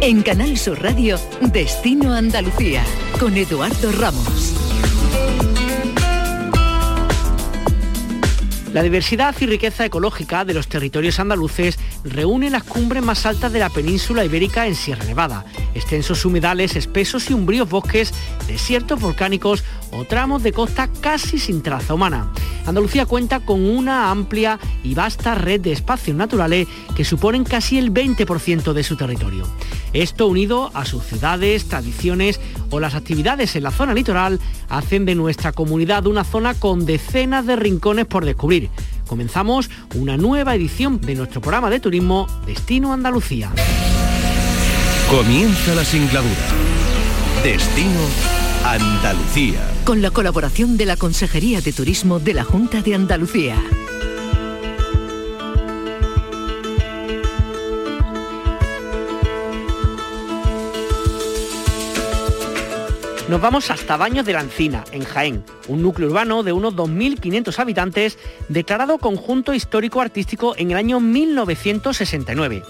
En Canal Sur Radio, Destino Andalucía, con Eduardo Ramos. La diversidad y riqueza ecológica de los territorios andaluces reúne las cumbres más altas de la península ibérica en Sierra Nevada, extensos humedales, espesos y umbríos bosques, desiertos volcánicos o tramos de costa casi sin traza humana. Andalucía cuenta con una amplia y vasta red de espacios naturales que suponen casi el 20% de su territorio. Esto unido a sus ciudades, tradiciones o las actividades en la zona litoral hacen de nuestra comunidad una zona con decenas de rincones por descubrir. Comenzamos una nueva edición de nuestro programa de turismo Destino Andalucía. Comienza la singladura. Destino Andalucía. Con la colaboración de la Consejería de Turismo de la Junta de Andalucía. Nos vamos hasta Baños de la Encina, en Jaén, un núcleo urbano de unos 2.500 habitantes declarado conjunto histórico artístico en el año 1969.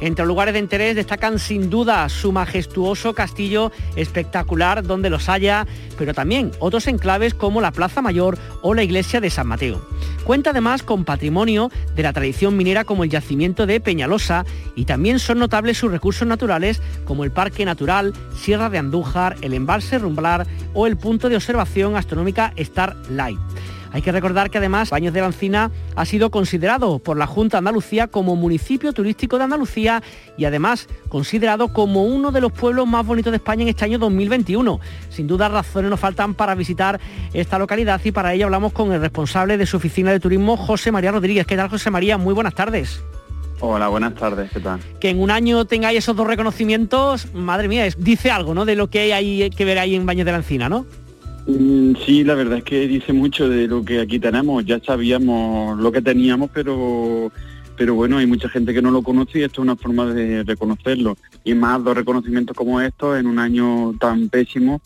Entre los lugares de interés destacan sin duda su majestuoso castillo espectacular donde los haya, pero también otros enclaves como la Plaza Mayor o la iglesia de San Mateo. Cuenta además con patrimonio de la tradición minera como el yacimiento de Peñalosa y también son notables sus recursos naturales como el Parque Natural, Sierra de Andújar, el embalse Rumblar o el punto de observación astronómica Starlight. Hay que recordar que además Baños de la Encina ha sido considerado por la Junta de Andalucía como municipio turístico de Andalucía y además considerado como uno de los pueblos más bonitos de España en este año 2021. Sin duda razones nos faltan para visitar esta localidad y para ello hablamos con el responsable de su oficina de turismo, José María Rodríguez. ¿Qué tal, José María? Muy buenas tardes. Hola, buenas tardes, ¿qué tal? Que en un año tengáis esos dos reconocimientos, madre mía, dice algo, ¿no? De lo que hay que ver ahí en Baños de la Encina, ¿no? Mm, sí, la verdad es que dice mucho de lo que aquí tenemos. Ya sabíamos lo que teníamos, pero pero bueno, hay mucha gente que no lo conoce y esto es una forma de reconocerlo. Y más dos reconocimientos como estos en un año tan pésimo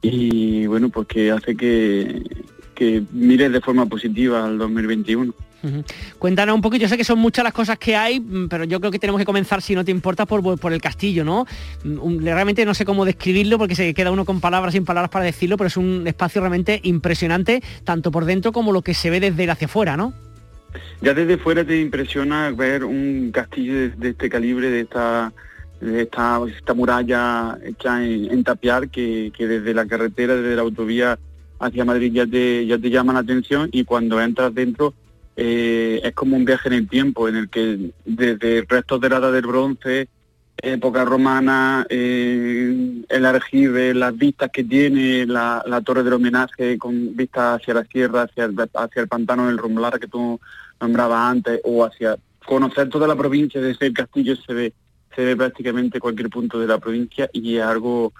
y bueno, pues que hace que, que mires de forma positiva al 2021. Cuéntanos un poquito, yo sé que son muchas las cosas que hay, mm, pero yo creo que tenemos que comenzar, si no te importa, por, el castillo, ¿no? Mm, realmente no sé cómo describirlo porque se queda uno con palabras sin palabras para decirlo, pero es un espacio realmente impresionante, tanto por dentro como lo que se ve desde hacia afuera, ¿no? Ya desde fuera te impresiona ver un castillo de, este calibre, de esta esta, esta muralla hecha en, tapiar que, que, desde la carretera, desde la autovía hacia Madrid ya te, ya te llama la atención y cuando entras dentro eh, es como un viaje en el tiempo en el que desde restos de la edad del bronce, época romana, eh, el argive, las vistas que tiene, la, torre del homenaje con vistas hacia la sierra, hacia el, hacia el pantano del Rumblar que tú nombrabas antes, o hacia conocer toda la provincia desde el castillo se ve, se ve prácticamente cualquier punto de la provincia y es algo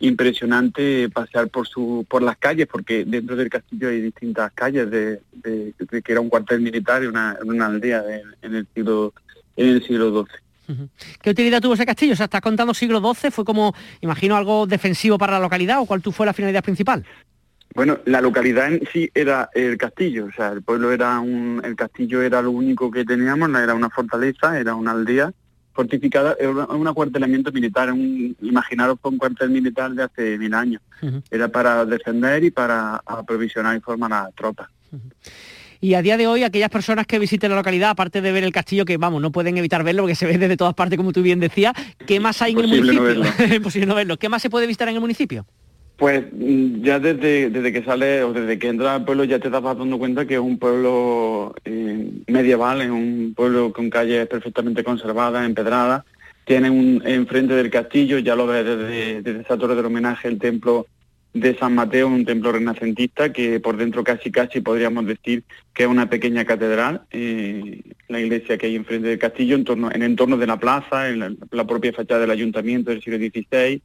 impresionante pasear por su por las calles porque dentro del castillo hay distintas calles de, que era un cuartel militar y una, una aldea en el siglo en el siglo XII. ¿Qué utilidad tuvo ese castillo? O sea, estás contando siglo XII, fue como, imagino, algo defensivo para la localidad o cuál fue la finalidad principal? Bueno, la localidad en sí era el castillo, o sea, el pueblo era un, el castillo era lo único que teníamos, era una fortaleza, era una aldea fortificada, es un acuartelamiento militar, un, imaginaros un cuartel militar de hace mil años. Era para defender y para aprovisionar y formar a las tropas. Y a día de hoy, aquellas personas que visiten la localidad, aparte de ver el castillo, que vamos, no pueden evitar verlo porque se ve desde todas partes, como tú bien decías, ¿qué más hay en el municipio? Imposible no verlo. ¿Qué más se puede visitar en el municipio? Pues mm, ya desde, desde que sale o desde que entra al pueblo ya te estás dando cuenta que es un pueblo eh, medieval, es un pueblo con calles perfectamente conservadas, empedradas. Tiene un, enfrente del castillo, ya lo ves desde, desde esa torre del homenaje, el templo de San Mateo, un templo renacentista que por dentro casi casi podríamos decir que es una pequeña catedral, eh, la iglesia que hay enfrente del castillo, en, torno, en entorno de la plaza, en la, propia fachada del ayuntamiento del siglo XVI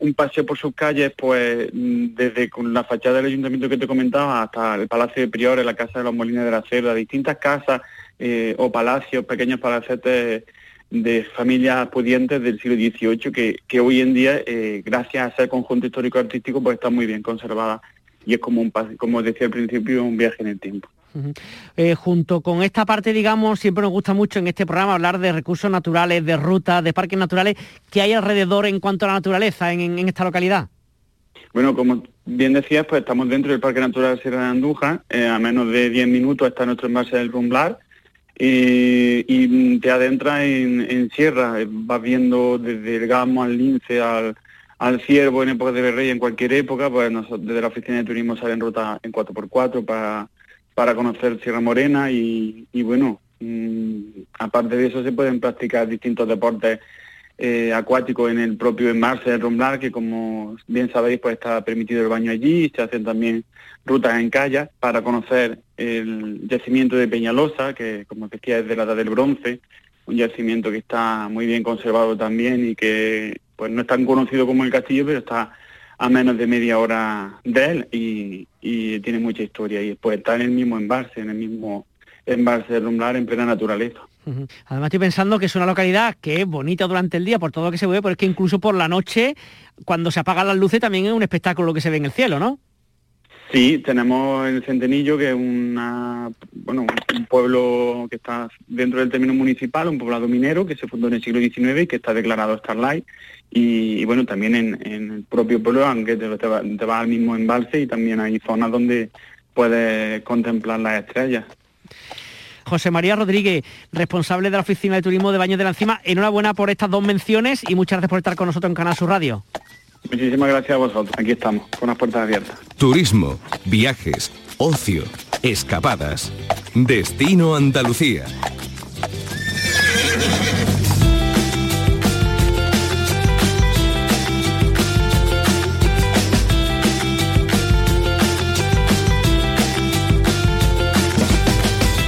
un paseo por sus calles, pues desde la fachada del ayuntamiento que te comentaba hasta el Palacio de Priores, la Casa de los Molinos de la Cerda, distintas casas eh, o palacios, pequeños palacetes de familias pudientes del siglo XVIII que, que hoy en día, eh, gracias a ser conjunto histórico-artístico, pues está muy bien conservada y es como, un, como decía al principio, un viaje en el tiempo. Eh, junto con esta parte, digamos, siempre nos gusta mucho en este programa hablar de recursos naturales, de rutas, de parques naturales. ¿Qué hay alrededor en cuanto a la naturaleza en, esta localidad? Bueno, como bien decías, pues estamos dentro del Parque Natural Sierra de Andújar. Eh, a menos de 10 minutos está nuestro envase del Rumblar. y te adentras en, sierra, vas viendo desde el Gamo al Lince, al, al Ciervo en época de Rey, en cualquier época, pues nosotros, desde la oficina de turismo salen rutas en 4x4 para para conocer Sierra Morena y, bueno, mm, aparte de eso se pueden practicar distintos deportes eh, acuáticos en el propio embalse del Romblar, que como bien sabéis pues está permitido el baño allí, se hacen también rutas en kayak para conocer el yacimiento de Peñalosa, que como decía es de la edad del bronce, un yacimiento que está muy bien conservado también y que pues no es tan conocido como el castillo, pero está a menos de media hora de él y, tiene mucha historia. Y después está en el mismo embalse, en el mismo embalse de Rumblar en plena naturaleza. Además estoy pensando que es una localidad que es bonita durante el día por todo lo que se ve, pero es que incluso por la noche, cuando se apagan las luces, también es un espectáculo que se ve en el cielo, ¿no? Sí, tenemos el Centenillo, que es una, bueno, un pueblo que está dentro del término municipal, un poblado minero que se fundó en el siglo XIX y que está declarado Starlight. Y, bueno, también en, el propio pueblo, aunque te, te, vas al mismo embalse y también hay zonas donde puedes contemplar las estrellas. José María Rodríguez, responsable de la Oficina de Turismo de Baños de la Encima, enhorabuena por estas dos menciones y muchas gracias por estar con nosotros en Canal Sur Radio. Muchísimas gracias a vosotros. Aquí estamos, con las puertas abiertas. Turismo, viajes, ocio, escapadas. Destino Andalucía.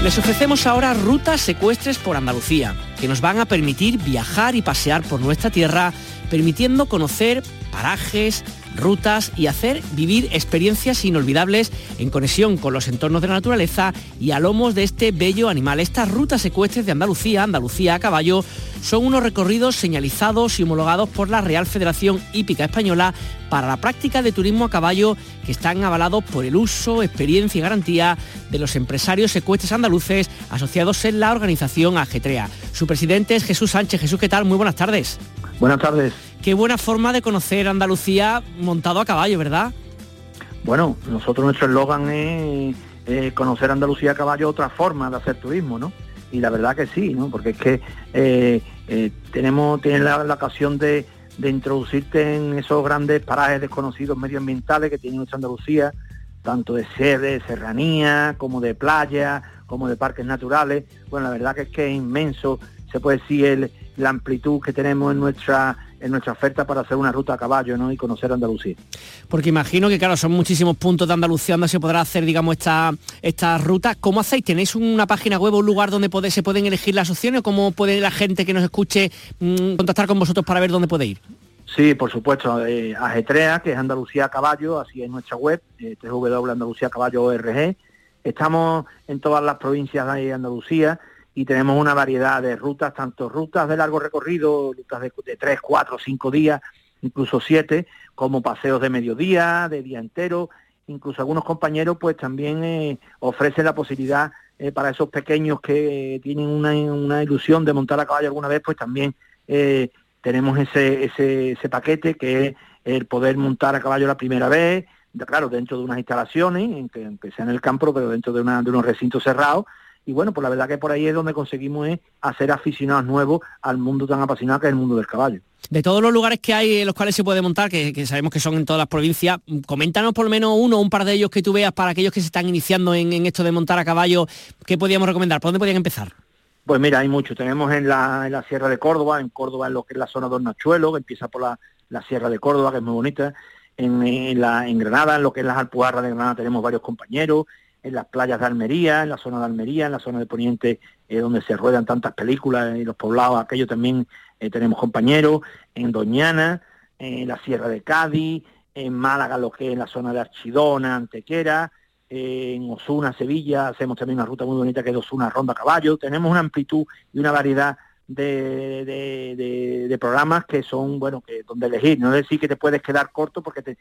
Les ofrecemos ahora rutas secuestres por Andalucía, que nos van a permitir viajar y pasear por nuestra tierra, permitiendo conocer parajes, rutas y hacer vivir experiencias inolvidables en conexión con los entornos de la naturaleza y a lomos de este bello animal. Estas rutas secuestres de Andalucía, Andalucía a caballo, son unos recorridos señalizados y homologados por la Real Federación Hípica Española para la práctica de turismo a caballo que están avalados por el uso, experiencia y garantía de los empresarios secuestres andaluces asociados en la organización Agetrea. Su presidente es Jesús Sánchez. Jesús, ¿qué tal? Muy buenas tardes. Buenas tardes. Qué buena forma de conocer Andalucía montado a caballo, ¿verdad? Bueno, nosotros nuestro eslogan es conocer Andalucía a caballo, otra forma de hacer turismo, ¿no? Y la verdad que sí, ¿no? Porque es que eh, eh, tenemos, tienes la, ocasión de, introducirte en esos grandes parajes desconocidos medioambientales que tiene nuestra Andalucía, tanto de sede, serranía, como de playa, como de parques naturales. Bueno, la verdad que es que es inmenso, se puede decir la amplitud que tenemos en nuestra en nuestra oferta para hacer una ruta a caballo ¿no? y conocer Andalucía. Porque imagino que, claro, son muchísimos puntos de Andalucía donde se podrá hacer, digamos, esta, esta ruta. ¿Cómo hacéis? ¿Tenéis una página web o un lugar donde se pueden elegir las opciones? ¿O ¿Cómo puede la gente que nos escuche mm, contactar con vosotros para ver dónde puede ir? Sí, por supuesto. Eh, Agetrea, que es Andalucía a Caballo, así es nuestra web, eh, www.andaluciacaballo.org. Estamos en todas las provincias de Andalucía y tenemos una variedad de rutas, tanto rutas de largo recorrido, rutas de, de 3, 4, 5 días, incluso 7, como paseos de mediodía, de día entero, incluso algunos compañeros pues también eh, ofrecen la posibilidad eh, para esos pequeños que tienen una, ilusión de montar a caballo alguna vez, pues también eh, tenemos ese, ese, ese paquete que es el poder montar a caballo la primera vez, claro, dentro de unas instalaciones, que, aunque sea en el campo, pero dentro de, una, de unos recintos cerrados, y bueno, pues la verdad que por ahí es donde conseguimos hacer aficionados nuevos al mundo tan apasionado que es el mundo del caballo. De todos los lugares que hay en los cuales se puede montar, que, sabemos que son en todas las provincias, coméntanos por lo menos uno o un par de ellos que tú veas para aquellos que se están iniciando en, esto de montar a caballo, ¿qué podríamos recomendar? ¿Por dónde podrían empezar? Pues mira, hay muchos. Tenemos en la, Sierra de Córdoba, en Córdoba en lo que es la zona de Hornachuelo, que empieza por la, Sierra de Córdoba, que es muy bonita. En, la, en Granada, en lo que es las Alpujarras de Granada, tenemos varios compañeros en las playas de Almería, en la zona de Almería, en la zona de Poniente, eh, donde se ruedan tantas películas y los poblados, aquello también eh, tenemos compañeros, en Doñana, en la Sierra de Cádiz, en Málaga, lo que es en la zona de Archidona, Antequera, eh, en Osuna, Sevilla, hacemos también una ruta muy bonita que es Osuna Ronda Caballo, tenemos una amplitud y una variedad de, programas que son, bueno, que donde elegir, no decir que te puedes quedar corto porque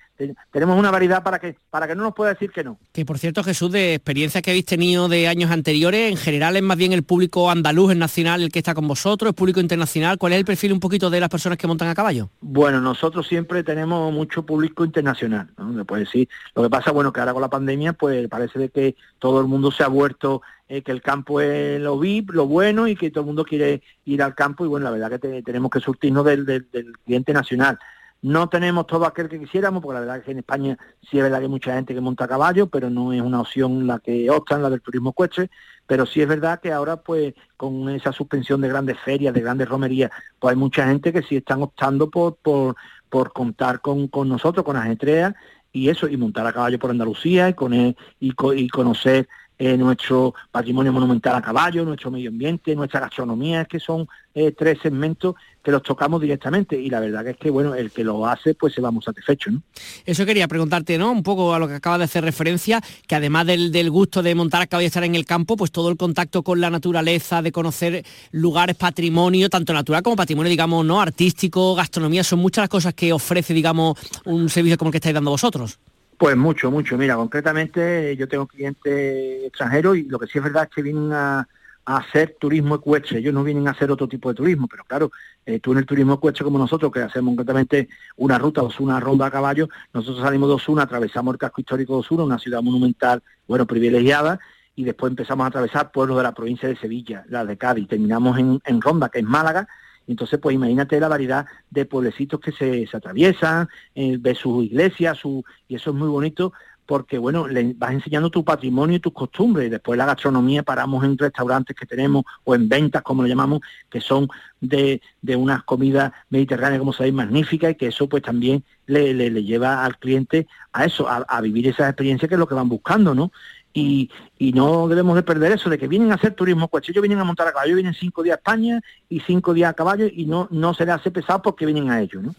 tenemos una variedad para que, para que no nos pueda decir que no. Que por cierto, Jesús, de experiencias que habéis tenido de años anteriores, en general es más bien el público andaluz, el nacional, el que está con vosotros, el público internacional, ¿cuál es el perfil un poquito de las personas que montan a caballo? Bueno, nosotros siempre tenemos mucho público internacional, ¿no? puede decir, lo que pasa, bueno, que ahora con la pandemia, pues parece de que todo el mundo se ha vuelto eh, que el campo es lo VIP, lo bueno y que todo el mundo quiere ir al campo y bueno, la verdad que tenemos que surtirnos del, del, cliente nacional. No tenemos todo aquel que quisiéramos, porque la verdad es que en España sí es verdad que hay mucha gente que monta caballo, pero no es una opción la que optan, la del turismo ecuestre, pero sí es verdad que ahora pues con esa suspensión de grandes ferias, de grandes romerías, pues hay mucha gente que sí están optando por, por, por contar con, con nosotros, con Ajetrea, y eso, y montar a caballo por Andalucía y, con, y, y conocer eh, nuestro patrimonio monumental a caballo, nuestro medio ambiente, nuestra gastronomía, que son eh, tres segmentos que los tocamos directamente y la verdad que es que bueno, el que lo hace pues se va muy satisfecho. ¿no? Eso quería preguntarte, ¿no? Un poco a lo que acaba de hacer referencia, que además del, gusto de montar a caballo y estar en el campo, pues todo el contacto con la naturaleza, de conocer lugares, patrimonio, tanto natural como patrimonio, digamos, ¿no? Artístico, gastronomía, son muchas las cosas que ofrece, digamos, un servicio como el que estáis dando vosotros. Pues mucho, mucho. Mira, concretamente yo tengo clientes extranjeros y lo que sí es verdad es que vienen a, hacer turismo ecuestre. Ellos no vienen a hacer otro tipo de turismo, pero claro, eh, tú en el turismo ecuestre como nosotros, que hacemos concretamente una ruta, una ronda a caballo, nosotros salimos de Osuna, atravesamos el casco histórico de Osuna, una ciudad monumental, bueno, privilegiada, y después empezamos a atravesar pueblos de la provincia de Sevilla, la de Cádiz, terminamos en Ronda, que es Málaga, entonces, pues imagínate la variedad de pueblecitos que se, atraviesan, eh, ves sus iglesias, su, y eso es muy bonito porque, bueno, le vas enseñando tu patrimonio y tus costumbres. Y después la gastronomía paramos en restaurantes que tenemos o en ventas, como lo llamamos, que son de, de unas comidas mediterráneas, como sabéis, magníficas y que eso pues también le, le, lleva al cliente a eso, a, a vivir esas experiencias que es lo que van buscando, ¿no? Y, no debemos de perder eso, de que vienen a hacer turismo coche, ellos vienen a montar a caballo, vienen cinco días a España y cinco días a caballo y no, no se les hace pesado porque vienen a ellos. ¿no?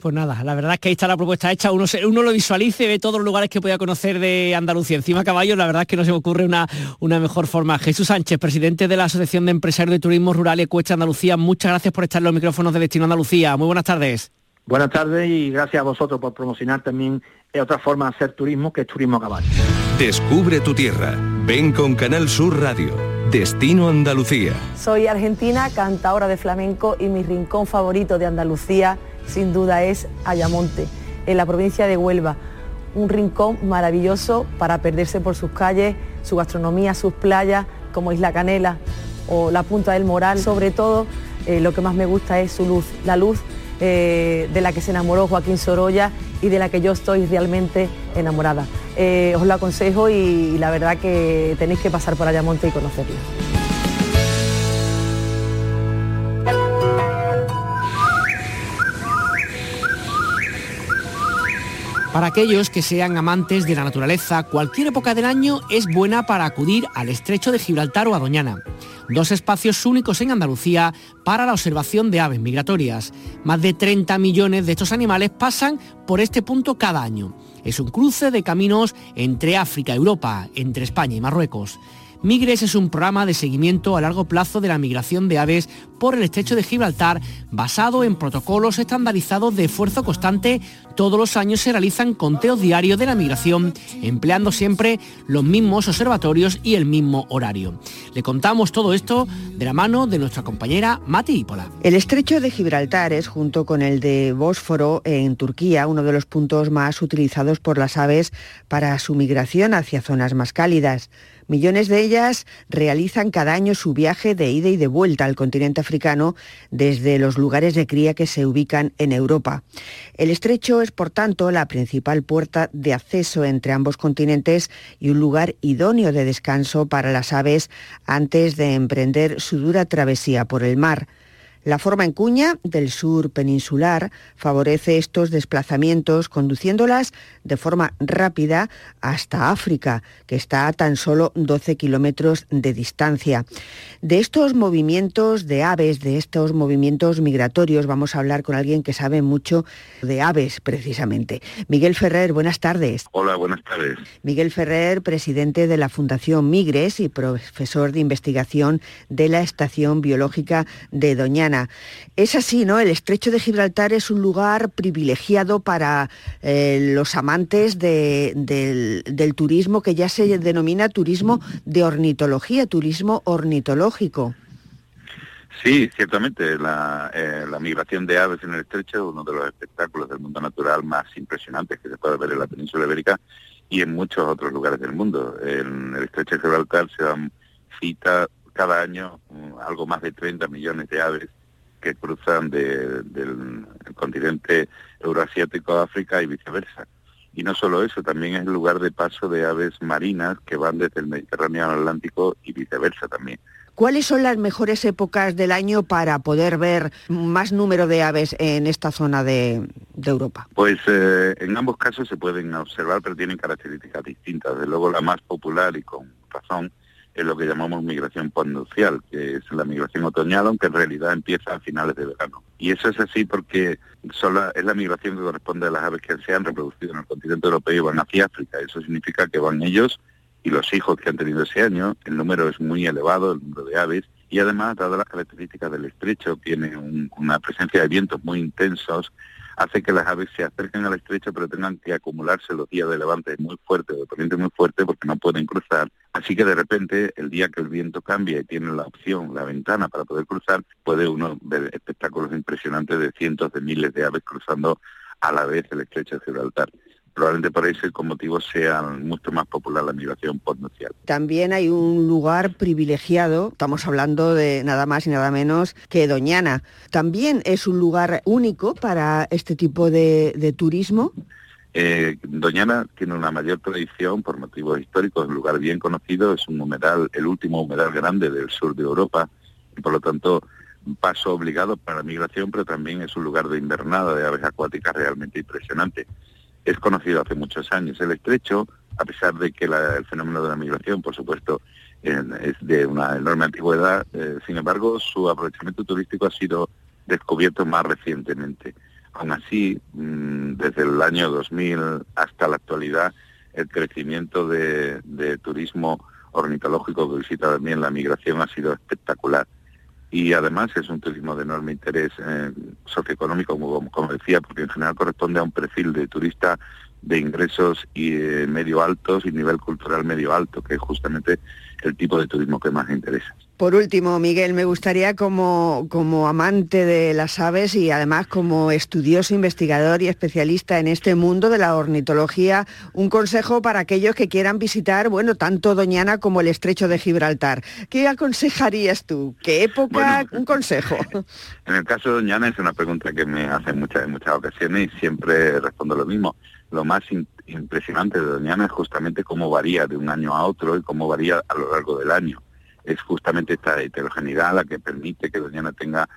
Pues nada, la verdad es que ahí está la propuesta hecha, uno, uno lo visualice, ve todos los lugares que pueda conocer de Andalucía encima a caballo, la verdad es que no se me ocurre una, una mejor forma. Jesús Sánchez, presidente de la Asociación de Empresarios de Turismo Rural Ecuestre Andalucía, muchas gracias por estar en los micrófonos de Destino Andalucía. Muy buenas tardes. Buenas tardes y gracias a vosotros por promocionar también otra forma de hacer turismo que es turismo a caballo. Descubre tu tierra. Ven con Canal Sur Radio. Destino Andalucía. Soy argentina, cantadora de flamenco y mi rincón favorito de Andalucía sin duda es Ayamonte, en la provincia de Huelva. Un rincón maravilloso para perderse por sus calles, su gastronomía, sus playas como Isla Canela o la Punta del Moral. Sobre todo, eh, lo que más me gusta es su luz, la luz eh, de la que se enamoró Joaquín Sorolla y de la que yo estoy realmente enamorada. Eh, os lo aconsejo y, la verdad que tenéis que pasar por Ayamonte y conocerlo. Para aquellos que sean amantes de la naturaleza, cualquier época del año es buena para acudir al estrecho de Gibraltar o a Doñana dos espacios únicos en Andalucía para la observación de aves migratorias. Más de 30 millones de estos animales pasan por este punto cada año. Es un cruce de caminos entre África, Europa, entre España y Marruecos. Migres es un programa de seguimiento a largo plazo de la migración de aves por el estrecho de Gibraltar basado en protocolos estandarizados de esfuerzo constante. Todos los años se realizan conteos diarios de la migración, empleando siempre los mismos observatorios y el mismo horario. Le contamos todo esto de la mano de nuestra compañera Mati Ipola. El estrecho de Gibraltar es, junto con el de Bósforo en Turquía, uno de los puntos más utilizados por las aves para su migración hacia zonas más cálidas. Millones de ellas realizan cada año su viaje de ida y de vuelta al continente africano desde los lugares de cría que se ubican en Europa. El estrecho es, por tanto, la principal puerta de acceso entre ambos continentes y un lugar idóneo de descanso para las aves antes de emprender su dura travesía por el mar. La forma en cuña del sur peninsular favorece estos desplazamientos conduciéndolas de forma rápida hasta África, que está a tan solo 12 kilómetros de distancia. De estos movimientos de aves, de estos movimientos migratorios, vamos a hablar con alguien que sabe mucho de aves precisamente. Miguel Ferrer, buenas tardes. Hola, buenas tardes. Miguel Ferrer, presidente de la Fundación Migres y profesor de investigación de la Estación Biológica de Doñana. Es así, ¿no? El estrecho de Gibraltar es un lugar privilegiado para eh, los amantes del, turismo que ya se denomina turismo de ornitología, turismo ornitológico. Sí, ciertamente, la, eh, la, migración de aves en el estrecho es uno de los espectáculos del mundo natural más impresionantes que se puede ver en la península ibérica y en muchos otros lugares del mundo. En el estrecho de Gibraltar se dan cita cada año mm, algo más de 30 millones de aves que cruzan del continente euroasiático a África y viceversa. Y no solo eso, también es el lugar de paso de aves marinas que van desde el Mediterráneo al Atlántico y viceversa también. ¿Cuáles son las mejores épocas del año para poder ver más número de aves en esta zona de, Europa? Pues eh, en ambos casos se pueden observar, pero tienen características distintas. Desde luego la más popular y con razón es lo que llamamos migración postnupcial, que es la migración otoñal, aunque en realidad empieza a finales de verano. Y eso es así porque es la migración que corresponde a las aves que se han reproducido en el continente europeo y van hacia África. Eso significa que van ellos y los hijos que han tenido ese año. El número es muy elevado, el número de aves. Y además, dadas las características del estrecho, tiene una presencia de vientos muy intensos, hace que las aves se acerquen al estrecho pero tengan que acumularse los días de levante muy fuerte o de poniente muy fuerte porque no pueden cruzar. Así que de repente, el día que el viento cambia y tiene la opción, la ventana para poder cruzar, puede uno ver espectáculos impresionantes de cientos de miles de aves cruzando a la vez el estrecho de Gibraltar probablemente por con motivo sea mucho más popular la migración postnupcial. También hay un lugar privilegiado, estamos hablando de nada más y nada menos que Doñana. ¿También es un lugar único para este tipo de, turismo? Eh, Doñana tiene una mayor tradición por motivos históricos, un lugar bien conocido, es un humedal, el último humedal grande del sur de Europa y por lo tanto un paso obligado para la migración, pero también es un lugar de invernada de aves acuáticas realmente impresionante es conocido hace muchos años. El estrecho, a pesar de que el fenómeno de la migración, por supuesto, es de una enorme antigüedad, eh, sin embargo, su aprovechamiento turístico ha sido descubierto más recientemente. Aún así, mm, desde el año 2000 hasta la actualidad, el crecimiento de, turismo ornitológico que visita también la migración ha sido espectacular y además es un turismo de enorme interés eh, socioeconómico, como, decía, porque en general corresponde a un perfil de turista de ingresos y eh, medio altos y nivel cultural medio alto, que es justamente el tipo de turismo que más interesa. Por último, Miguel, me gustaría como, como amante de las aves y además como estudioso, investigador y especialista en este mundo de la ornitología, un consejo para aquellos que quieran visitar, bueno, tanto Doñana como el estrecho de Gibraltar. ¿Qué aconsejarías tú? ¿Qué época? un consejo. En el caso de Doñana es una pregunta que me hacen muchas, en muchas ocasiones y siempre respondo lo mismo. Lo más impresionante de Doñana es justamente cómo varía de un año a otro y cómo varía a lo largo del año es justamente esta heterogeneidad la que permite que Doñana tenga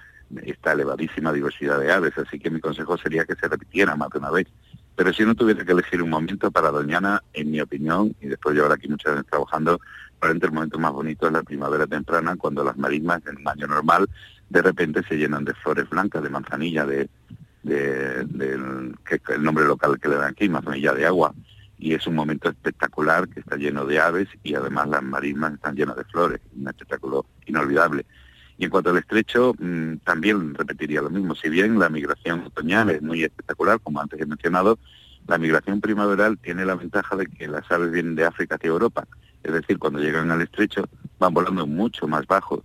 esta elevadísima diversidad de aves, así que mi consejo sería que se repitiera más de una vez. Pero si no tuviera que elegir un momento para Doñana, en mi opinión, y después llevar aquí muchas veces trabajando, probablemente el momento más bonito es la primavera temprana, cuando las marismas en un año normal de repente se llenan de flores blancas, de manzanilla, de, de, que el nombre local que le dan aquí, manzanilla de agua y es un momento espectacular que está lleno de aves y además las marismas están llenas de flores, un espectáculo inolvidable. Y en cuanto al estrecho, mm, también repetiría lo mismo, si bien la migración otoñal es muy espectacular, como antes he mencionado, la migración primaveral tiene la ventaja de que las aves vienen de África hacia Europa, es decir, cuando llegan al estrecho van volando mucho más bajo,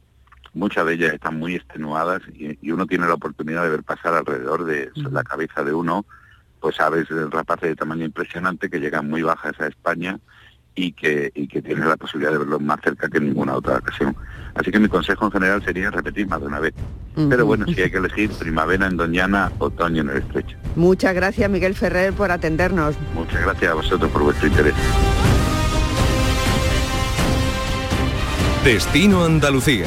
muchas de ellas están muy extenuadas y, uno tiene la oportunidad de ver pasar alrededor de la cabeza de uno pues aves rapaces de tamaño impresionante que llegan muy bajas a España y que, y que tienen la posibilidad de verlos más cerca que en ninguna otra ocasión. Así que mi consejo en general sería repetir más de una vez. Pero bueno, si hay que elegir primavera en Doñana, otoño en el Estrecho. Muchas gracias Miguel Ferrer por atendernos. Muchas gracias a vosotros por vuestro interés. Destino Andalucía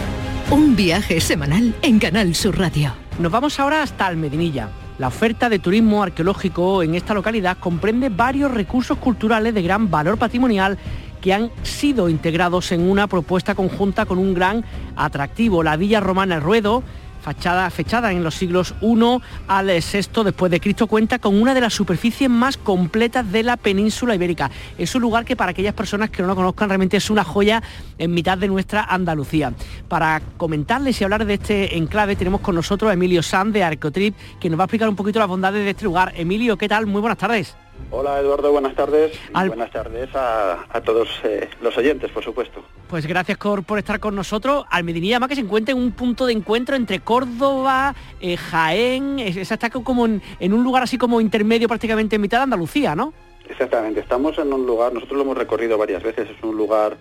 Un viaje semanal en Canal Sur Radio. Nos vamos ahora hasta Almedinilla. La oferta de turismo arqueológico en esta localidad comprende varios recursos culturales de gran valor patrimonial que han sido integrados en una propuesta conjunta con un gran atractivo, la Villa Romana El Ruedo, fachada, fechada en los siglos I al VI después de Cristo, cuenta con una de las superficies más completas de la península ibérica. Es un lugar que para aquellas personas que no lo conozcan realmente es una joya en mitad de nuestra Andalucía. Para comentarles y hablar de este enclave tenemos con nosotros a Emilio Sanz de Arcotrip, que nos va a explicar un poquito las bondades de este lugar. Emilio, ¿qué tal? Muy buenas tardes. Hola Eduardo, buenas tardes. Buenas tardes a, todos eh, los oyentes, por supuesto. Pues gracias por, por estar con nosotros. Almedinilla más que se encuentra en un punto de encuentro entre Córdoba, eh, Jaén, está como en, un lugar así como intermedio prácticamente en mitad de Andalucía, ¿no? Exactamente, estamos en un lugar, nosotros lo hemos recorrido varias veces, es un lugar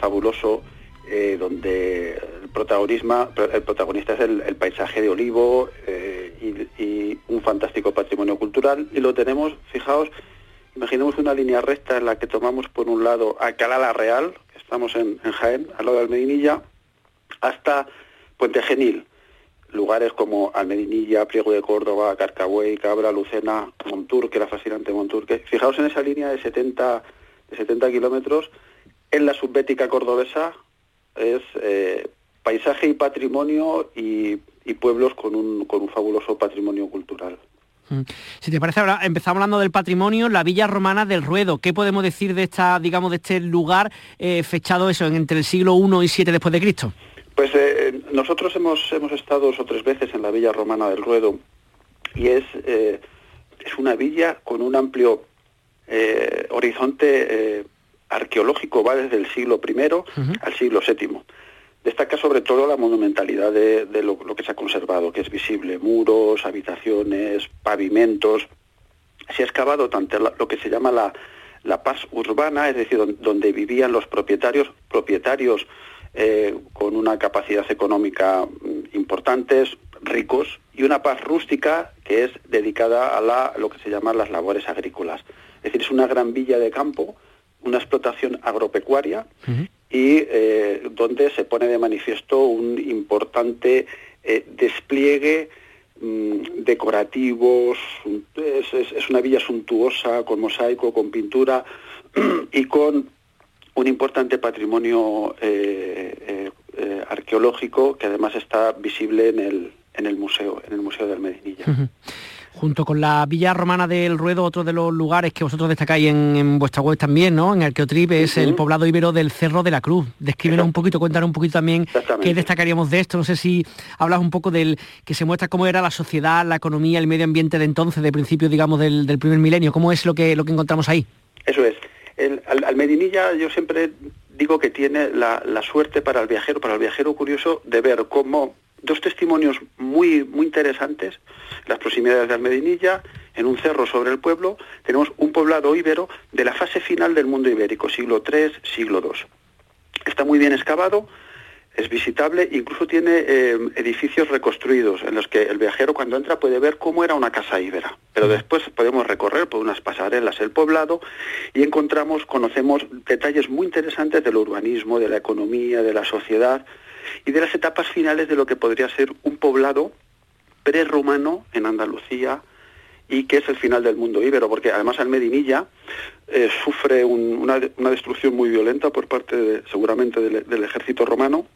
fabuloso eh, donde el, protagonista es el, paisaje de olivo y, y, un fantástico patrimonio cultural y lo tenemos, fijaos, imaginemos una línea recta en la que tomamos por un lado a Calala Real, que estamos en, Jaén, al lado de Almedinilla, hasta Puente Genil, lugares como Almedinilla, Priego de Córdoba, Carcahuey, Cabra, Lucena, Montur, que era fascinante Montur, que fijaos en esa línea de 70, de 70 kilómetros, en la subbética cordobesa es eh, paisaje y patrimonio y, pueblos con un, con un fabuloso patrimonio cultural. Mm. Si te parece, ahora empezamos hablando del patrimonio, la Villa Romana del Ruedo. ¿Qué podemos decir de esta, digamos, de este lugar eh, fechado eso entre el siglo I y VII después de Cristo? Pues eh, nosotros hemos, hemos estado dos o tres veces en la Villa Romana del Ruedo y es, es una villa con un amplio horizonte arqueológico, va desde el siglo I al siglo VII. Destaca sobre todo la monumentalidad de, lo, que se ha conservado, que es visible, muros, habitaciones, pavimentos. Se ha excavado tanto lo que se llama la, paz urbana, es decir, donde vivían los propietarios, propietarios eh, con una capacidad económica mm, importantes, ricos, y una paz rústica que es dedicada a la, lo que se llaman las labores agrícolas. Es decir, es una gran villa de campo, una explotación agropecuaria y eh, donde se pone de manifiesto un importante eh, despliegue mm, decorativos, es, una villa suntuosa, con mosaico, con pintura y con un importante patrimonio eh, arqueológico que además está visible en el, en el museo, en el Museo de Almedinilla junto con la Villa Romana del Ruedo, otro de los lugares que vosotros destacáis en, vuestra web también, ¿no? En Arqueotrip es el poblado íbero del Cerro de la Cruz. Descríbenos un poquito, cuéntanos un poquito también qué destacaríamos de esto. No sé si hablas un poco del que se muestra cómo era la sociedad, la economía, el medio ambiente de entonces, de principio, digamos, del, primer milenio. ¿Cómo es lo que, lo que encontramos ahí? Eso es. El, al, Medinilla yo siempre digo que tiene la, la suerte para el viajero, para el viajero curioso, de ver cómo dos testimonios muy, muy interesantes, las proximidades de Almedinilla, en un cerro sobre el pueblo, tenemos un poblado íbero de la fase final del mundo ibérico, siglo III, siglo II. Está muy bien excavado, es visitable, incluso tiene eh, edificios reconstruidos en los que el viajero cuando entra puede ver cómo era una casa íbera. Pero después podemos recorrer por unas pasarelas el poblado y encontramos, conocemos detalles muy interesantes del urbanismo, de la economía, de la sociedad, y de las etapas finales de lo que podría ser un poblado prerromano en Andalucía y que es el final del mundo íbero, porque además Almedinilla eh, sufre una, destrucción muy violenta por parte seguramente del, ejército romano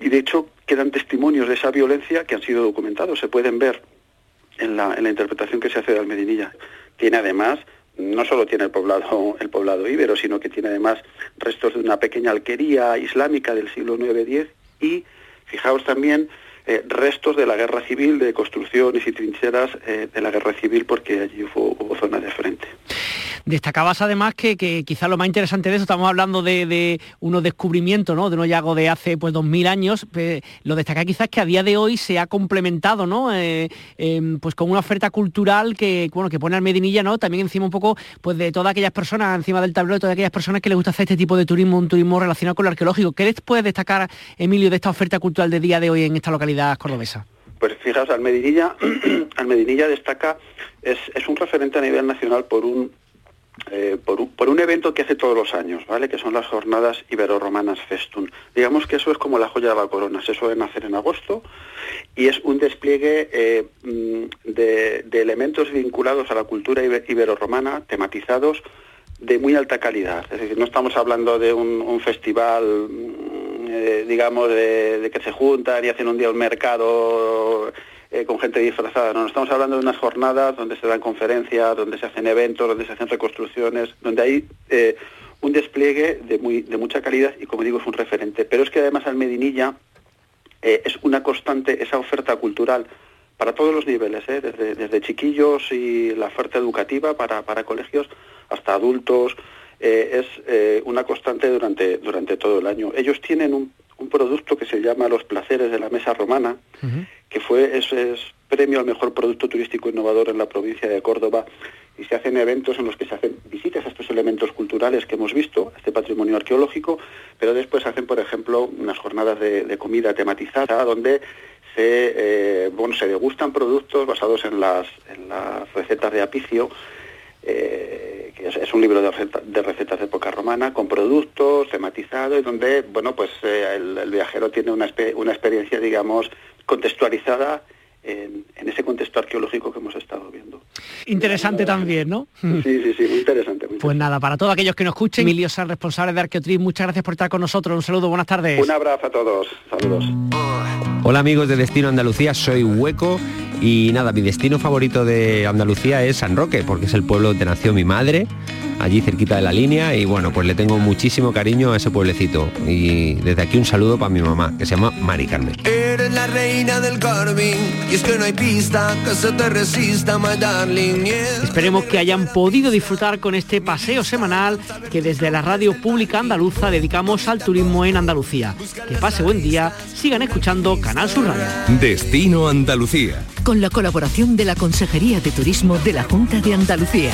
y de hecho quedan testimonios de esa violencia que han sido documentados, se pueden ver en la, en la interpretación que se hace de Almedinilla. Tiene además no solo tiene el poblado, el poblado íbero, sino que tiene además restos de una pequeña alquería islámica del siglo IX-X y, fijaos también, eh, restos de la guerra civil, de construcciones y trincheras eh, de la guerra civil, porque allí hubo, hubo zona de frente. Destacabas además que, que quizás lo más interesante de eso, estamos hablando de, unos descubrimientos, ¿no? De un hallazgo de hace pues 2000 años, lo destaca quizás que a día de hoy se ha complementado, ¿no? Eh, em, pues con una oferta cultural que, bueno, que pone al Medinilla, ¿no? También encima un poco pues de todas aquellas personas, encima del tablero, de todas aquellas personas que les gusta hacer este tipo de turismo, un turismo relacionado con lo arqueológico. ¿Qué les puede destacar, Emilio, de esta oferta cultural de día de hoy en esta localidad cordobesa? Pues fijaos, Almedinilla, destaca, es, es un referente a nivel nacional por un eh, por, un, por, un, evento que hace todos los años, ¿vale? Que son las jornadas ibero-romanas Festum. Digamos que eso es como la joya de la corona, se suelen hacer en agosto y es un despliegue eh, mm, de, de, elementos vinculados a la cultura ibero-romana, tematizados de muy alta calidad. Es decir, no estamos hablando de un, un festival, mm, eh, digamos, de, de, que se juntan y hacen un día un mercado eh, con gente disfrazada. No, estamos hablando de unas jornadas donde se dan conferencias, donde se hacen eventos, donde se hacen reconstrucciones, donde hay eh, un despliegue de, muy, de mucha calidad y, como digo, es un referente. Pero es que además al Medinilla eh, es una constante esa oferta cultural para todos los niveles, ¿eh? desde, desde, chiquillos y la oferta educativa para, para colegios hasta adultos, eh, es eh, una constante durante, durante todo el año. Ellos tienen un, un, producto que se llama Los Placeres de la Mesa Romana, uh -huh. que fue es premio al mejor producto turístico innovador en la provincia de Córdoba y se hacen eventos en los que se hacen visitas a estos elementos culturales que hemos visto, a este patrimonio arqueológico, pero después hacen, por ejemplo, unas jornadas de, de comida tematizada donde se, eh, bueno, se degustan productos basados en las, en las recetas de apicio, eh, es, es, un libro de, receta, de, recetas de época romana, con productos, tematizado, y donde, bueno, pues eh, el, el, viajero tiene una, una experiencia, digamos, contextualizada en, en, ese contexto arqueológico que hemos estado viendo. Interesante también, ¿no? Sí, sí, sí, muy interesante. Muy pues nada, para todos aquellos que nos escuchen, Emilio San, responsable de Arqueotrip, muchas gracias por estar con nosotros. Un saludo, buenas tardes. Un abrazo a todos. Saludos. Hola amigos de Destino Andalucía, soy Hueco y nada, mi destino favorito de Andalucía es San Roque, porque es el pueblo donde nació mi madre, allí cerquita de la línea, y bueno, pues le tengo muchísimo cariño a ese pueblecito. Y desde aquí un saludo para mi mamá, que se llama Mari Carmen. Eres la reina del Carmen, y es que no hay pista que se te resista, my darling. Yeah. Esperemos que hayan podido disfrutar con este paseo semanal que desde la radio pública andaluza dedicamos al turismo en Andalucía. Que pase buen día, sigan escuchando Canal Sur Radio. Destino Andalucía con la colaboración de la Consejería de Turismo de la Junta de Andalucía.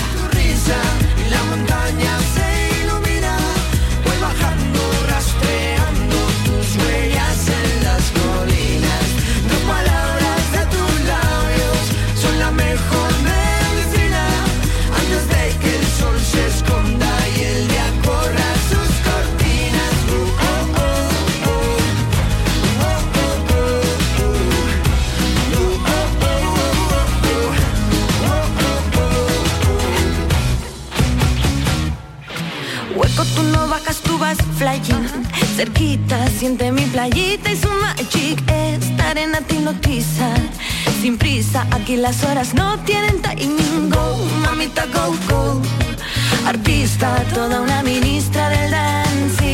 Cerquita, siente mi playita y su magic Esta arena te hipnotiza Sin prisa, aquí las horas no tienen timing. Mamita, go, go. Artista, toda una ministra del dancing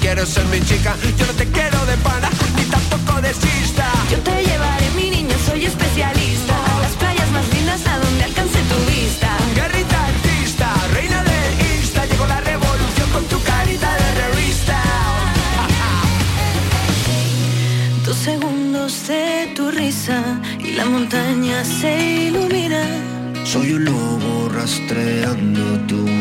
quieres ser mi chica, yo no te quiero de pana, ni tampoco desista. Yo te llevaré, mi niño, soy especialista A las playas más lindas a donde alcance tu vista Guerrita artista, reina del Insta, llegó la revolución con tu carita de revista. Dos segundos de tu risa y la montaña se ilumina Soy un lobo rastreando tu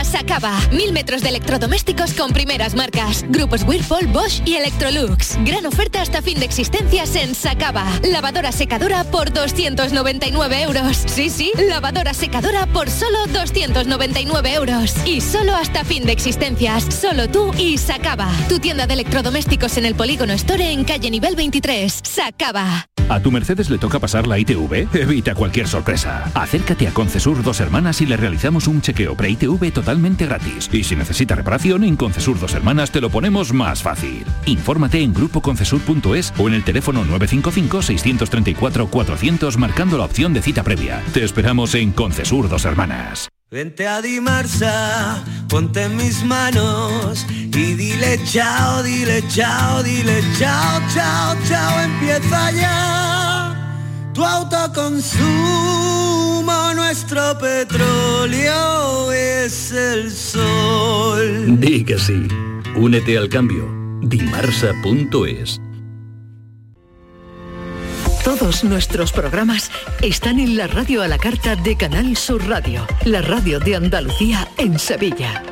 Bienvenidos a Sacaba. Mil metros de electrodomésticos con primeras marcas. Grupos Whirlpool, Bosch y Electrolux. Gran oferta hasta fin de existencias en Sacaba. Lavadora secadora por 299 euros. Sí, sí, lavadora secadora por solo 299 euros. Y solo hasta fin de existencias. Solo tú y Sacaba. Tu tienda de electrodomésticos en el Polígono Store en calle nivel 23. Sacaba. ¿A tu Mercedes le toca pasar la ITV? Evita cualquier sorpresa. Acércate a Concesur Dos Hermanas y le realizamos un chequeo pre-ITV totalmente gratis. Y si necesita reparación, en Concesur Dos Hermanas te lo ponemos más fácil. Infórmate en grupoconcesur.es o en el teléfono 955-634-400 marcando la opción de cita previa. Te esperamos en Concesur Dos Hermanas. Vente a Dimarsa, ponte en mis manos y dile chao, dile chao, dile chao, chao, chao, empieza ya. Tu autoconsumo, nuestro petróleo es el sol. Di que sí. Únete al cambio. Dimarsa.es Todos nuestros programas están en la radio a la carta de Canal Sur Radio, la radio de Andalucía en Sevilla.